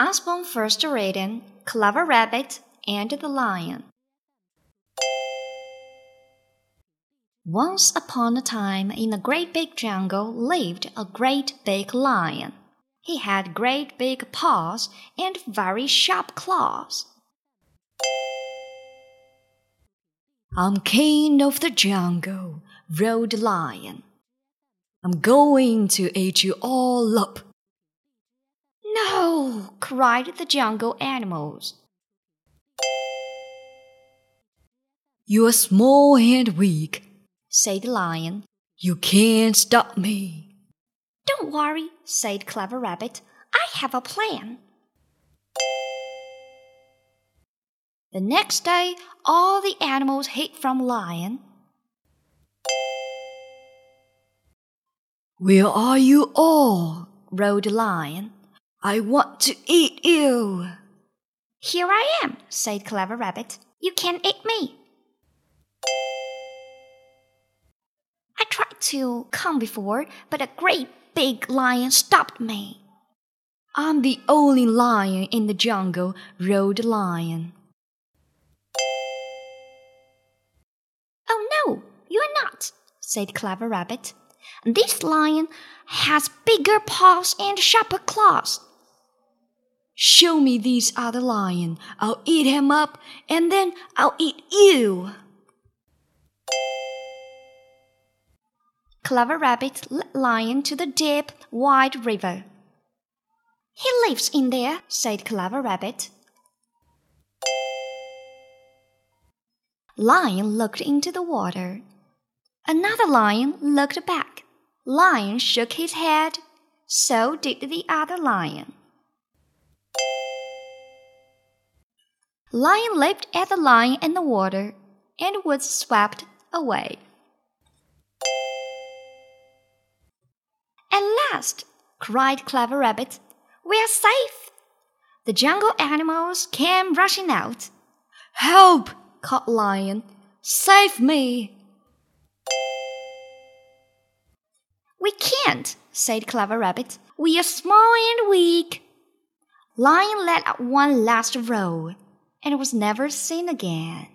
Usborne first reading Clever Rabbit and the Lion. Once upon a time in a great big jungle lived a great big lion. He had great big paws and very sharp claws. I'm king of the jungle, roared the lion. I'm going to eat you all up. No, cried the jungle animals. You're small and weak, said the lion. You can't stop me. Don't worry, said Clever Rabbit. I have a plan. The next day, all the animals hid from Lion. Where are you all? roared the Lion. I want to eat you. Here I am, said Clever Rabbit. You can't eat me. I tried to come before, but a great big lion stopped me. I'm the only lion in the jungle, roared the lion. Oh no, you're not, said Clever Rabbit. This lion has bigger paws and sharper claws. Show me this other lion. I'll eat him up, and then I'll eat you. Clever Rabbit led Lion to the deep, wide river. He lives in there, said Clever Rabbit. Lion looked into the water. Another lion looked back. Lion shook his head. So did the other lion. Lion leaped at the lion in the water and was swept away. At last, cried Clever Rabbit, we are safe. The jungle animals came rushing out. Help! called Lion. Save me! We can't, said Clever Rabbit. We are small and weak. Lion let out one last roar and it was never seen again.